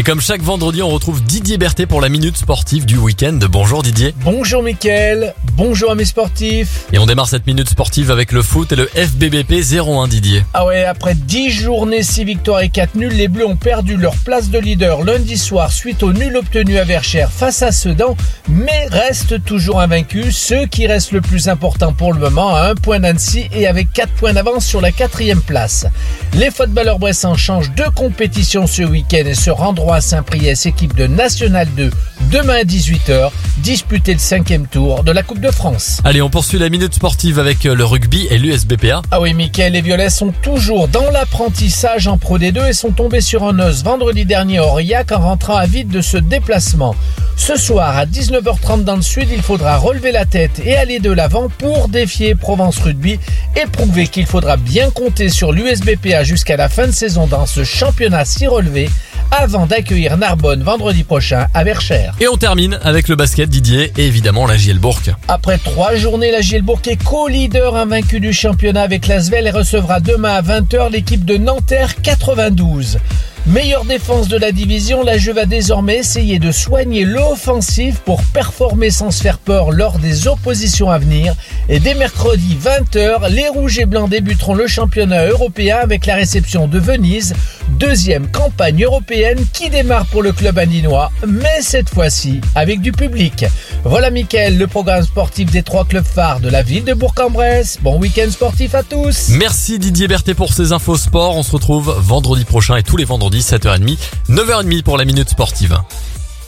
Et comme chaque vendredi, on retrouve Didier Berthet pour la minute sportive du week-end. Bonjour Didier. Bonjour Mickaël, bonjour à mes sportifs. Et on démarre cette minute sportive avec le foot et le FBBP 0-1 Didier. Ah ouais, après 10 journées, 6 victoires et 4 nuls, les Bleus ont perdu leur place de leader lundi soir suite au nul obtenu à Verchères face à Sedan, mais restent toujours invaincus, ce qui reste le plus important pour le moment, à un point d'Annecy et avec 4 points d'avance sur la quatrième place. Les footballeurs bressans changent de compétition ce week-end et se rendront à Saint-Priest, équipe de National 2, demain à 18h, disputer le cinquième tour de la Coupe de France. Allez, on poursuit la minute sportive avec le rugby et l'USBPA. Ah oui, Mickaël, les Violets sont toujours dans l'apprentissage en Pro D2 et sont tombés sur un os vendredi dernier à Aurillac en rentrant à vide de ce déplacement. Ce soir, à 19h30 dans le sud, il faudra relever la tête et aller de l'avant pour défier Provence Rugby et prouver qu'il faudra bien compter sur l'USBPA jusqu'à la fin de saison dans ce championnat si relevé avant d'accueillir Narbonne vendredi prochain à Verchères. Et on termine avec le basket Didier et évidemment la Gielbourg. Après trois journées, la Gielbourg est co-leader invaincu du championnat avec l'Asvel et recevra demain à 20h l'équipe de Nanterre 92. Meilleure défense de la division, la jeu va désormais essayer de soigner l'offensive pour performer sans se faire peur lors des oppositions à venir. Et dès mercredi 20h, les Rouges et Blancs débuteront le championnat européen avec la réception de Venise, deuxième campagne européenne qui démarre pour le club andinois, mais cette fois-ci avec du public. Voilà Mickaël, le programme sportif des trois clubs phares de la ville de Bourg-en-Bresse. Bon week-end sportif à tous Merci Didier Berthet pour ces infos sport. On se retrouve vendredi prochain et tous les vendredis 7h30, 9h30 pour la minute sportive.